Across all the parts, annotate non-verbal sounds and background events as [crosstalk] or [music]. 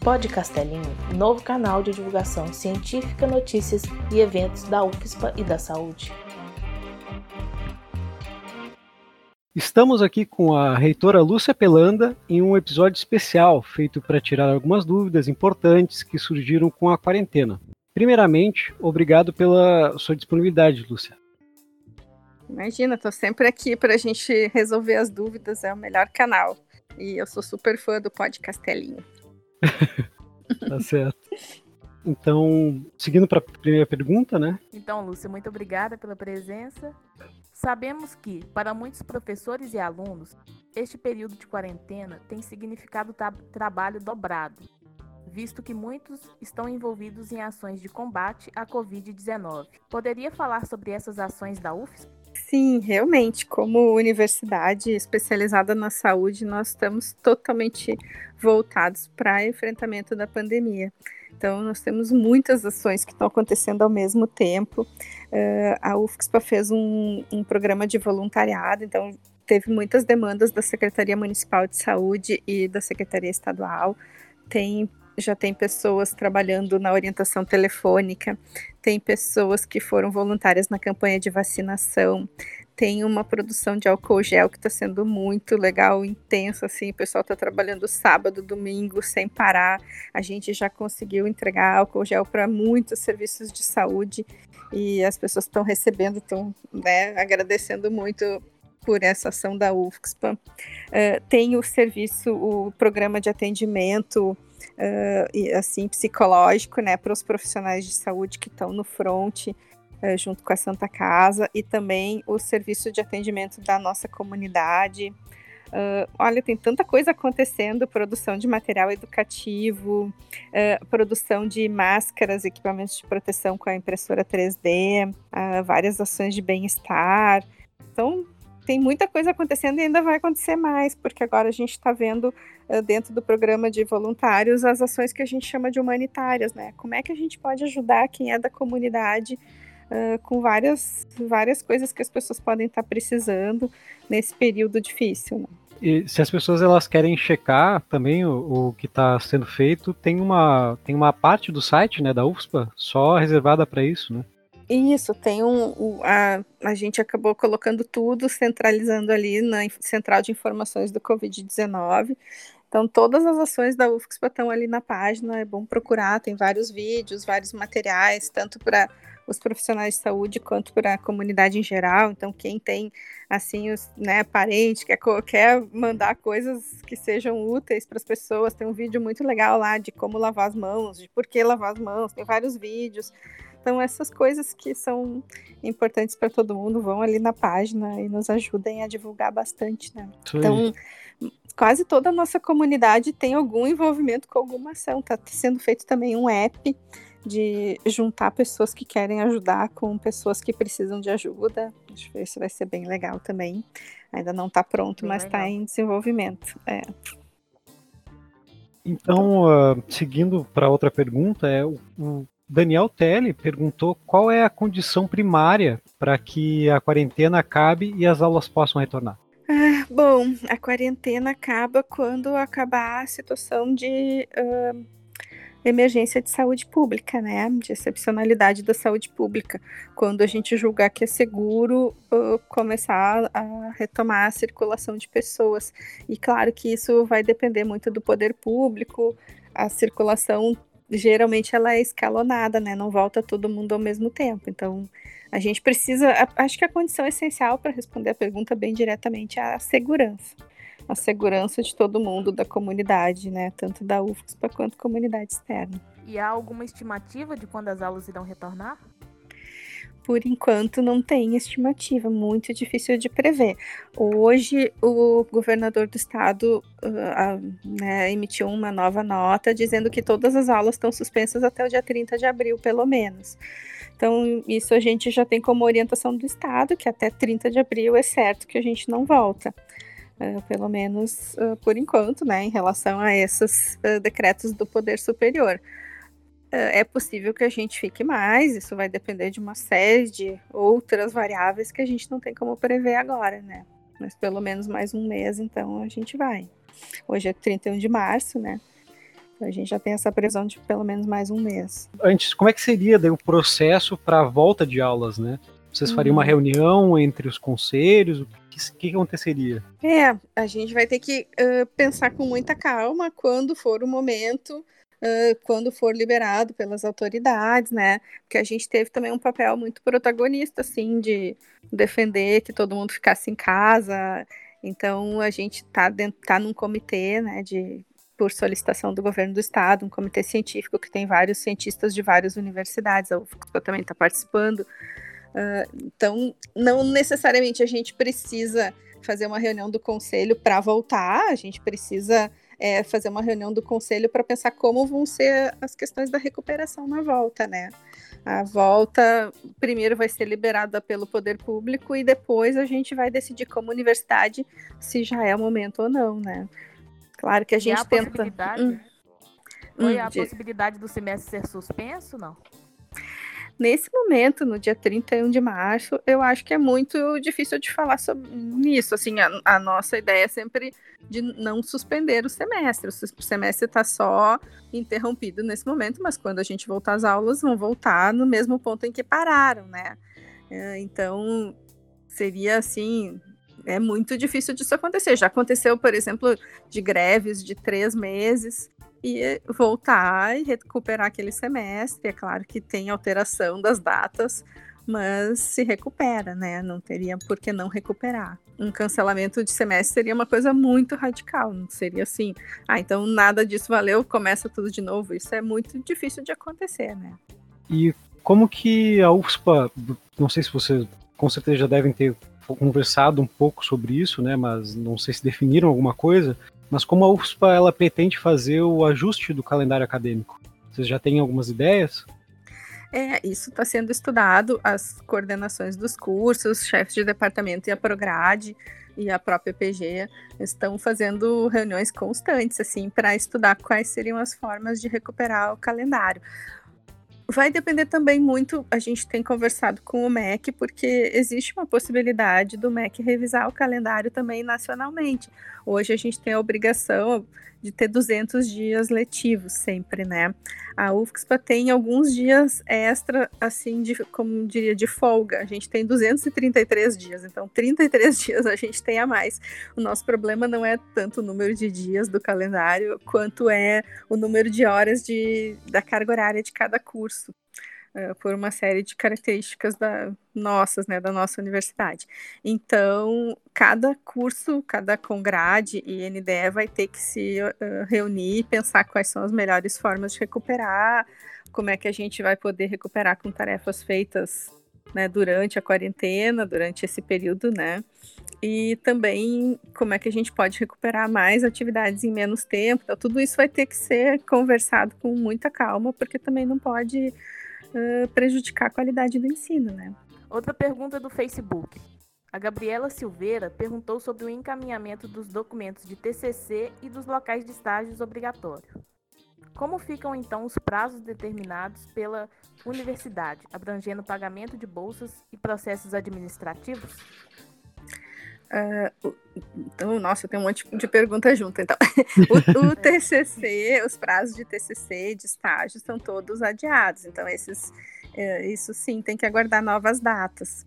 Pod Castelinho, novo canal de divulgação científica, notícias e eventos da UFSPA e da saúde. Estamos aqui com a reitora Lúcia Pelanda em um episódio especial feito para tirar algumas dúvidas importantes que surgiram com a quarentena. Primeiramente, obrigado pela sua disponibilidade, Lúcia. Imagina, estou sempre aqui para a gente resolver as dúvidas, é o melhor canal. E eu sou super fã do Pod Castelinho. [laughs] tá certo. Então, seguindo para a primeira pergunta, né? Então, Lúcia, muito obrigada pela presença. Sabemos que, para muitos professores e alunos, este período de quarentena tem significado tra trabalho dobrado, visto que muitos estão envolvidos em ações de combate à Covid-19. Poderia falar sobre essas ações da UFSP? Sim, realmente, como universidade especializada na saúde, nós estamos totalmente voltados para enfrentamento da pandemia. Então, nós temos muitas ações que estão acontecendo ao mesmo tempo. Uh, a UFSPA fez um, um programa de voluntariado, então teve muitas demandas da Secretaria Municipal de Saúde e da Secretaria Estadual. Tem já tem pessoas trabalhando na orientação telefônica, tem pessoas que foram voluntárias na campanha de vacinação, tem uma produção de álcool gel que está sendo muito legal, intensa, assim, o pessoal está trabalhando sábado, domingo, sem parar, a gente já conseguiu entregar álcool gel para muitos serviços de saúde e as pessoas estão recebendo, estão né, agradecendo muito por essa ação da UFSPA. Uh, tem o serviço, o programa de atendimento uh, assim psicológico, né, para os profissionais de saúde que estão no front uh, junto com a Santa Casa e também o serviço de atendimento da nossa comunidade. Olha, tem tanta coisa acontecendo: produção de material educativo, produção de máscaras, equipamentos de proteção com a impressora 3D, uh, várias ações de bem-estar. Então, tem muita coisa acontecendo e ainda vai acontecer mais, porque agora a gente está vendo uh, dentro do programa de voluntários as ações que a gente chama de humanitárias, né? Como é que a gente pode ajudar quem é da comunidade uh, com várias, várias coisas que as pessoas podem estar tá precisando nesse período difícil, né? E se as pessoas elas querem checar também o, o que está sendo feito, tem uma, tem uma parte do site né, da UFSPA só reservada para isso, né? Isso, tem um. um a, a gente acabou colocando tudo, centralizando ali na central de informações do Covid-19. Então, todas as ações da UFSPA estão ali na página, é bom procurar, tem vários vídeos, vários materiais, tanto para os profissionais de saúde quanto para a comunidade em geral. Então, quem tem, assim, os né, parente, quer, quer mandar coisas que sejam úteis para as pessoas, tem um vídeo muito legal lá de como lavar as mãos, de por que lavar as mãos, tem vários vídeos. Então, essas coisas que são importantes para todo mundo vão ali na página e nos ajudem a divulgar bastante, né? Então, quase toda a nossa comunidade tem algum envolvimento com alguma ação. Está sendo feito também um app de juntar pessoas que querem ajudar com pessoas que precisam de ajuda. Acho que isso vai ser bem legal também. Ainda não está pronto, bem mas está em desenvolvimento. É. Então, uh, seguindo para outra pergunta, é o, o Daniel Telly perguntou qual é a condição primária para que a quarentena acabe e as aulas possam retornar. Ah, bom, a quarentena acaba quando acabar a situação de uh, emergência de saúde pública, né? De excepcionalidade da saúde pública. Quando a gente julgar que é seguro uh, começar a retomar a circulação de pessoas. E claro que isso vai depender muito do poder público, a circulação geralmente ela é escalonada, né? Não volta todo mundo ao mesmo tempo. Então, a gente precisa. Acho que a condição essencial para responder a pergunta bem diretamente é a segurança. A segurança de todo mundo da comunidade, né? Tanto da UFSPA quanto comunidade externa. E há alguma estimativa de quando as aulas irão retornar? Por enquanto não tem estimativa, muito difícil de prever. Hoje o governador do estado uh, uh, né, emitiu uma nova nota dizendo que todas as aulas estão suspensas até o dia 30 de abril, pelo menos. Então, isso a gente já tem como orientação do estado, que até 30 de abril é certo que a gente não volta. Uh, pelo menos por enquanto, né, em relação a esses decretos do Poder Superior. É, é possível que a gente fique mais, isso vai depender de uma série de outras variáveis que a gente não tem como prever agora, né? Mas pelo menos mais um mês, então a gente vai. Hoje é 31 de março, né? A gente já tem essa previsão de pelo menos mais um mês. Antes, como é que seria daí, o processo para a volta de aulas, né? Vocês fariam uma uhum. reunião entre os conselhos? O que, que aconteceria? É, a gente vai ter que uh, pensar com muita calma quando for o momento, quando for liberado pelas autoridades, né? Porque a gente teve também um papel muito protagonista, assim, de defender que todo mundo ficasse em casa. Então, a gente está tá num comitê, né, de por solicitação do governo do estado, um comitê científico que tem vários cientistas de várias universidades, a UFSC também está participando. Uh, então, não necessariamente a gente precisa fazer uma reunião do conselho para voltar, a gente precisa é, fazer uma reunião do conselho para pensar como vão ser as questões da recuperação na volta, né? A volta primeiro vai ser liberada pelo poder público e depois a gente vai decidir como universidade se já é o momento ou não, né? Claro que a gente e a tenta. Possibilidade... Hum. Foi hum, a de... possibilidade do semestre ser suspenso, não? Nesse momento, no dia 31 de março, eu acho que é muito difícil de falar sobre isso. Assim, a, a nossa ideia é sempre de não suspender o semestre. O semestre está só interrompido nesse momento, mas quando a gente voltar às aulas, vão voltar no mesmo ponto em que pararam, né? É, então, seria assim, é muito difícil disso acontecer. Já aconteceu, por exemplo, de greves de três meses e voltar e recuperar aquele semestre. É claro que tem alteração das datas, mas se recupera, né? Não teria por que não recuperar. Um cancelamento de semestre seria uma coisa muito radical, não seria assim, ah, então nada disso valeu, começa tudo de novo. Isso é muito difícil de acontecer, né? E como que a UFSPA, não sei se vocês com certeza já devem ter conversado um pouco sobre isso, né? Mas não sei se definiram alguma coisa. Mas como a UFSPA ela pretende fazer o ajuste do calendário acadêmico? Vocês já têm algumas ideias? É, isso está sendo estudado, as coordenações dos cursos, chefes de departamento e a Prograde e a própria PG estão fazendo reuniões constantes assim para estudar quais seriam as formas de recuperar o calendário. Vai depender também muito, a gente tem conversado com o MEC, porque existe uma possibilidade do MEC revisar o calendário também nacionalmente. Hoje a gente tem a obrigação de ter 200 dias letivos sempre, né? A UFSPA tem alguns dias extra, assim, de, como diria, de folga. A gente tem 233 dias, então 33 [laughs] dias a gente tem a mais. O nosso problema não é tanto o número de dias do calendário, quanto é o número de horas de, da carga horária de cada curso. Uh, por uma série de características da, nossas, né, da nossa universidade. Então, cada curso, cada congrade e NDE vai ter que se uh, reunir e pensar quais são as melhores formas de recuperar, como é que a gente vai poder recuperar com tarefas feitas né, durante a quarentena, durante esse período, né? E também como é que a gente pode recuperar mais atividades em menos tempo. Então, tudo isso vai ter que ser conversado com muita calma, porque também não pode uh, prejudicar a qualidade do ensino, né? Outra pergunta do Facebook. A Gabriela Silveira perguntou sobre o encaminhamento dos documentos de TCC e dos locais de estágios obrigatórios. Como ficam então os prazos determinados pela universidade, abrangendo pagamento de bolsas e processos administrativos? Uh, então, nossa, tem um monte de perguntas junto. Então, [laughs] o, o, TCC, os prazos de TCC, de estágio, são todos adiados. Então, esses, uh, isso sim, tem que aguardar novas datas.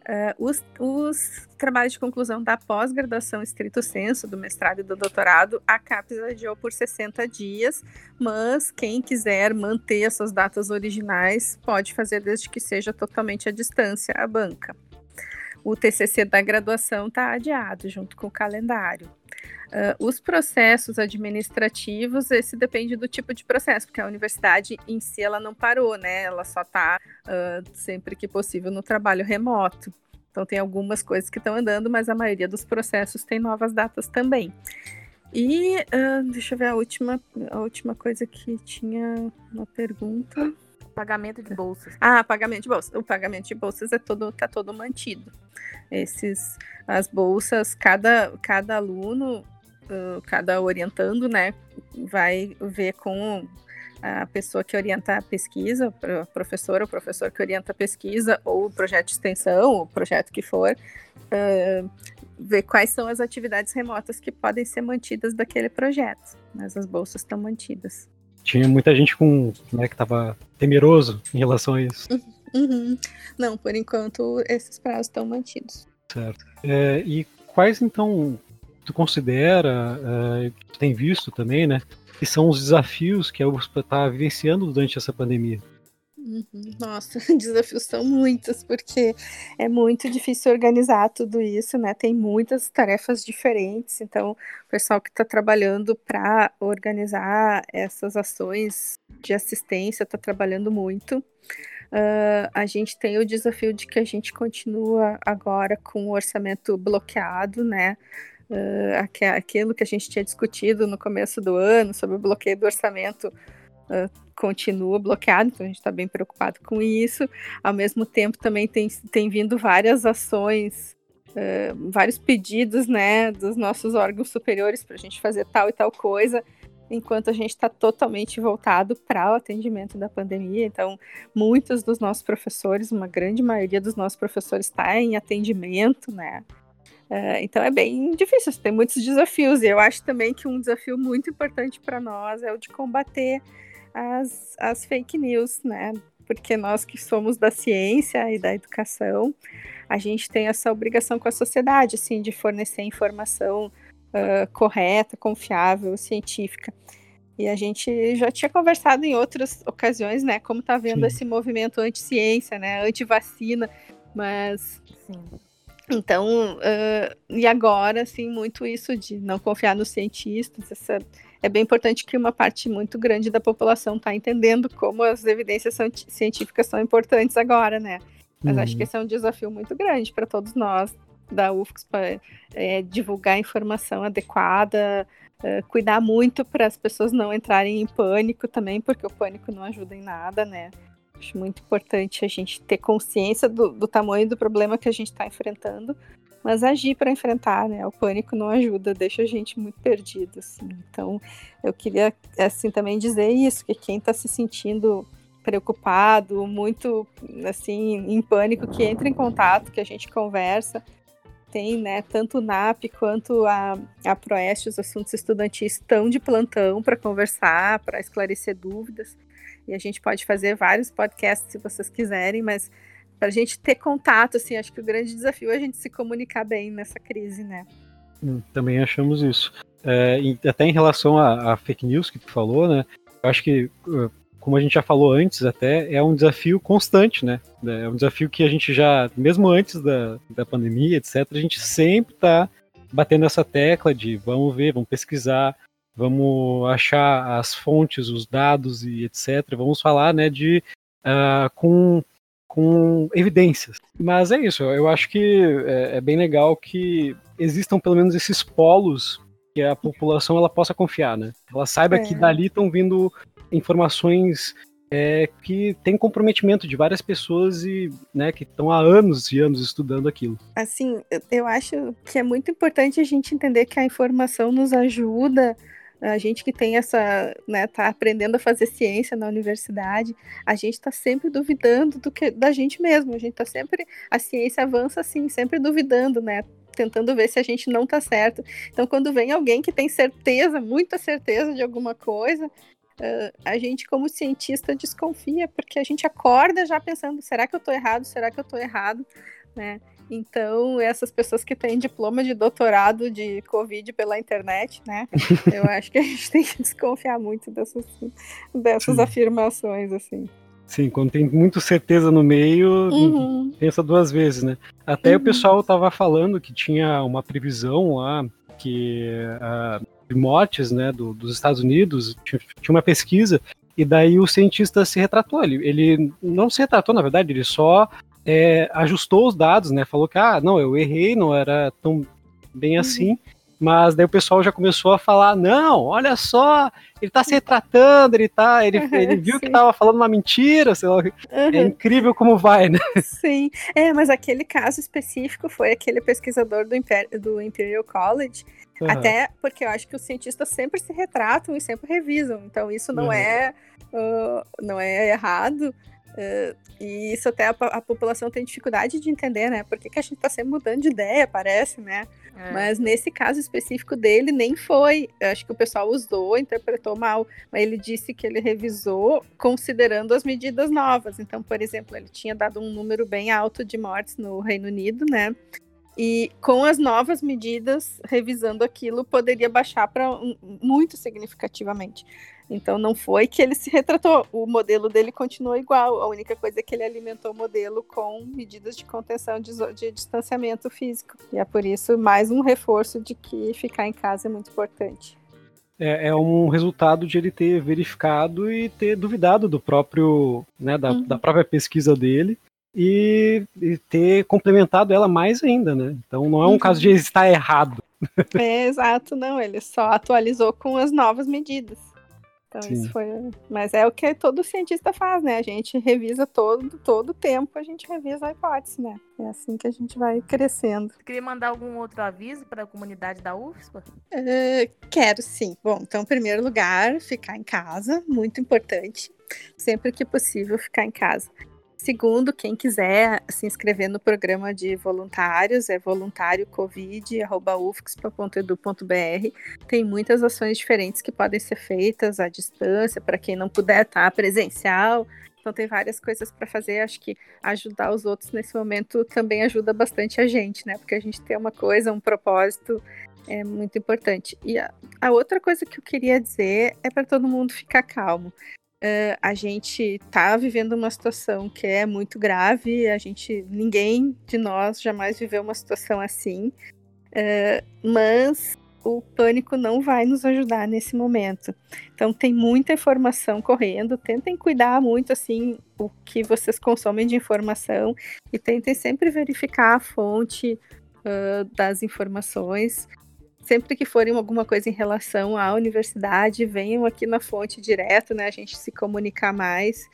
Uh, os, os, trabalhos de conclusão da pós-graduação estrito senso, do mestrado e do doutorado, a CAPES adiou por 60 dias, mas quem quiser manter essas datas originais pode fazer desde que seja totalmente à distância a banca o TCC da graduação está adiado junto com o calendário. Uh, os processos administrativos, esse depende do tipo de processo, porque a universidade em si ela não parou, né? Ela só está uh, sempre que possível no trabalho remoto. Então tem algumas coisas que estão andando, mas a maioria dos processos tem novas datas também. E uh, deixa eu ver a última, a última coisa que tinha uma pergunta. Pagamento de bolsas. Ah, pagamento de bolsas. O pagamento de bolsas é todo, tá todo mantido. Esses, as bolsas, cada, cada aluno, uh, cada orientando, né, vai ver com a pessoa que orienta a pesquisa, o professor ou professor que orienta a pesquisa, ou o projeto de extensão, o projeto que for, uh, ver quais são as atividades remotas que podem ser mantidas daquele projeto. Mas as bolsas estão mantidas. Tinha muita gente com, né, que estava temeroso em relação a isso. Uhum. Não, por enquanto esses prazos estão mantidos. Certo. É, e quais então tu considera, é, tu tem visto também, né, que são os desafios que a USP está vivenciando durante essa pandemia? Uhum. Nossa, [laughs] desafios são muitos, porque é muito difícil organizar tudo isso, né? Tem muitas tarefas diferentes, então o pessoal que está trabalhando para organizar essas ações de assistência está trabalhando muito. Uh, a gente tem o desafio de que a gente continua agora com o orçamento bloqueado, né? Uh, aquilo que a gente tinha discutido no começo do ano sobre o bloqueio do orçamento uh, continua bloqueado, então a gente está bem preocupado com isso. Ao mesmo tempo, também tem, tem vindo várias ações, uh, vários pedidos né, dos nossos órgãos superiores para a gente fazer tal e tal coisa, enquanto a gente está totalmente voltado para o atendimento da pandemia. Então, muitos dos nossos professores, uma grande maioria dos nossos professores está em atendimento, né? Uh, então é bem difícil, tem muitos desafios. E eu acho também que um desafio muito importante para nós é o de combater as, as fake news, né? Porque nós que somos da ciência e da educação, a gente tem essa obrigação com a sociedade, assim, de fornecer informação uh, correta, confiável, científica. E a gente já tinha conversado em outras ocasiões, né? Como tá vendo Sim. esse movimento anti-ciência, né? Anti-vacina, mas. Sim. Então, uh, e agora, assim, muito isso de não confiar nos cientistas, essa é bem importante que uma parte muito grande da população está entendendo como as evidências científicas são importantes agora, né? Mas uhum. acho que esse é um desafio muito grande para todos nós da UFSC para é, divulgar informação adequada, é, cuidar muito para as pessoas não entrarem em pânico também, porque o pânico não ajuda em nada, né? Acho muito importante a gente ter consciência do, do tamanho do problema que a gente está enfrentando, mas agir para enfrentar, né? O pânico não ajuda, deixa a gente muito perdido, assim. Então, eu queria, assim, também dizer isso, que quem está se sentindo preocupado, muito, assim, em pânico, que entre em contato, que a gente conversa. Tem, né, tanto o NAP quanto a, a Proeste, os assuntos estudantis estão de plantão para conversar, para esclarecer dúvidas. E a gente pode fazer vários podcasts se vocês quiserem, mas para a gente ter contato, assim, acho que o grande desafio é a gente se comunicar bem nessa crise, né? Hum, também achamos isso. É, até em relação à fake news que tu falou, né? Eu acho que, uh, como a gente já falou antes, até é um desafio constante, né? É um desafio que a gente já, mesmo antes da, da pandemia, etc., a gente sempre está batendo essa tecla de vamos ver, vamos pesquisar, vamos achar as fontes, os dados e etc. Vamos falar, né, de uh, com com evidências. Mas é isso, eu acho que é, é, bem legal que existam pelo menos esses polos que a população ela possa confiar, né? Ela saiba é. que dali estão vindo informações é, que tem comprometimento de várias pessoas e né, que estão há anos e anos estudando aquilo. Assim, eu acho que é muito importante a gente entender que a informação nos ajuda a gente que tem essa, né, tá aprendendo a fazer ciência na universidade, a gente está sempre duvidando do que da gente mesmo, a gente está sempre, a ciência avança assim, sempre duvidando, né, tentando ver se a gente não está certo. Então, quando vem alguém que tem certeza, muita certeza de alguma coisa, uh, a gente, como cientista, desconfia, porque a gente acorda já pensando: será que eu estou errado? Será que eu estou errado? Né? Então, essas pessoas que têm diploma de doutorado de Covid pela internet, né? [laughs] eu acho que a gente tem que desconfiar muito dessas, dessas afirmações, assim. Sim, quando tem muita certeza no meio, uhum. pensa duas vezes, né? Até uhum. o pessoal estava falando que tinha uma previsão lá que uh, de mortes, né, do, dos Estados Unidos, tinha, tinha, uma pesquisa e daí o cientista se retratou. Ele, ele não se retratou, na verdade, ele só é, ajustou os dados, né? Falou que, ah, não, eu errei, não era tão bem uhum. assim. Mas daí o pessoal já começou a falar: não, olha só, ele tá se retratando, ele tá. Ele, [laughs] ele viu Sim. que tava falando uma mentira, sei lá. Uhum. É incrível como vai, né? [laughs] Sim, é, mas aquele caso específico foi aquele pesquisador do, Imper do Imperial College. Uhum. Até porque eu acho que os cientistas sempre se retratam e sempre revisam. Então isso não uhum. é uh, não é errado. Uh, e isso até a, a, população tem dificuldade de entender, né? Por que, que a gente está sempre mudando de ideia, parece, né? É. Mas nesse caso específico dele, nem foi. Eu acho que o pessoal usou, interpretou mal. Mas ele disse que ele revisou considerando as medidas novas. Então, por exemplo, ele tinha dado um número bem alto de mortes no Reino Unido, né? E com as novas medidas, revisando aquilo, poderia baixar para muito significativamente. Então não foi que ele se retratou, o modelo dele continuou igual. A única coisa é que ele alimentou o modelo com medidas de contenção de, de distanciamento físico. E é por isso mais um reforço de que ficar em casa é muito importante. É, é, um resultado de ele ter verificado e ter duvidado do próprio, né, da, uhum. da própria pesquisa dele e, e, ter complementado ela mais ainda, né? Então não é um uhum. caso de estar errado. É, exato, não. Ele só atualizou com as novas medidas. Então Sim. isso foi, mas é o que todo cientista faz, né? A gente revisa todo todo tempo, a gente revisa a hipótese, né? É assim que a gente vai crescendo. Você queria mandar algum outro aviso para a comunidade da UFSPA? Uh, quero sim. Bom, então, em primeiro lugar, ficar em casa, muito importante. Sempre que possível, ficar em casa. Segundo, quem quiser se inscrever no programa de voluntários, é voluntáriocovid.ufxpa.edu.br. Tem muitas ações diferentes que podem ser feitas à distância, para quem não puder estar presencial. Então tem várias coisas para fazer. Acho que ajudar os outros nesse momento também ajuda bastante a gente, né? Porque a gente tem uma coisa, um propósito é muito importante. E a, a outra coisa que eu queria dizer é para todo mundo ficar calmo. Uh, a gente está vivendo uma situação que é muito grave, a gente, ninguém de nós jamais viveu uma situação assim, uh, mas o pânico não vai nos ajudar nesse momento. Então tem muita informação correndo, tentem cuidar muito assim o que vocês consomem de informação e tentem sempre verificar a fonte uh, das informações sempre que forem alguma coisa em relação à universidade, venham aqui na fonte direto, né? A gente se comunicar mais.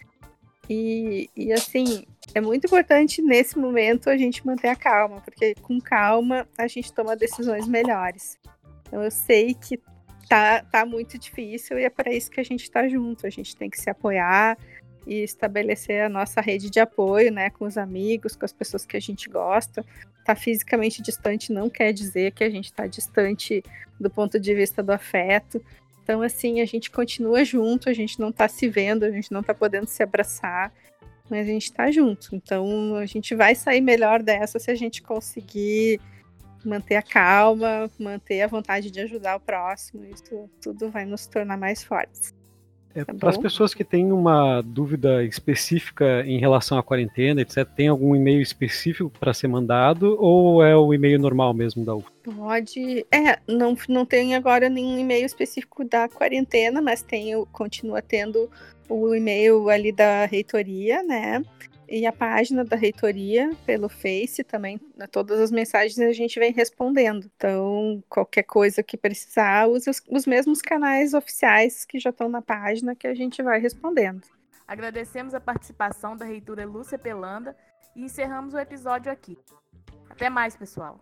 E, e assim, é muito importante nesse momento a gente manter a calma, porque com calma a gente toma decisões melhores. Então eu sei que tá, tá muito difícil e é para isso que a gente está junto. A gente tem que se apoiar e estabelecer a nossa rede de apoio, né, com os amigos, com as pessoas que a gente gosta, tá fisicamente distante não quer dizer que a gente está distante do ponto de vista do afeto. Então, assim, a gente continua junto, a gente não está se vendo, a gente não está podendo se abraçar, mas a gente está junto. Então, a gente vai sair melhor dessa se a gente conseguir manter a calma, manter a vontade de ajudar o próximo. Isso tudo vai nos tornar mais fortes. É, tá para as pessoas que têm uma dúvida específica em relação à quarentena, etc., tem algum e-mail específico para ser mandado ou é o e-mail normal mesmo da UF? Pode. É, não, não tem agora nenhum e-mail específico da quarentena, mas tem, continua tendo o e-mail ali da reitoria, né? E a página da reitoria pelo Face também, né, todas as mensagens a gente vem respondendo. Então, qualquer coisa que precisar, use os, os mesmos canais oficiais que já estão na página que a gente vai respondendo. Agradecemos a participação da reitora Lúcia Pelanda e encerramos o episódio aqui. Até mais, pessoal.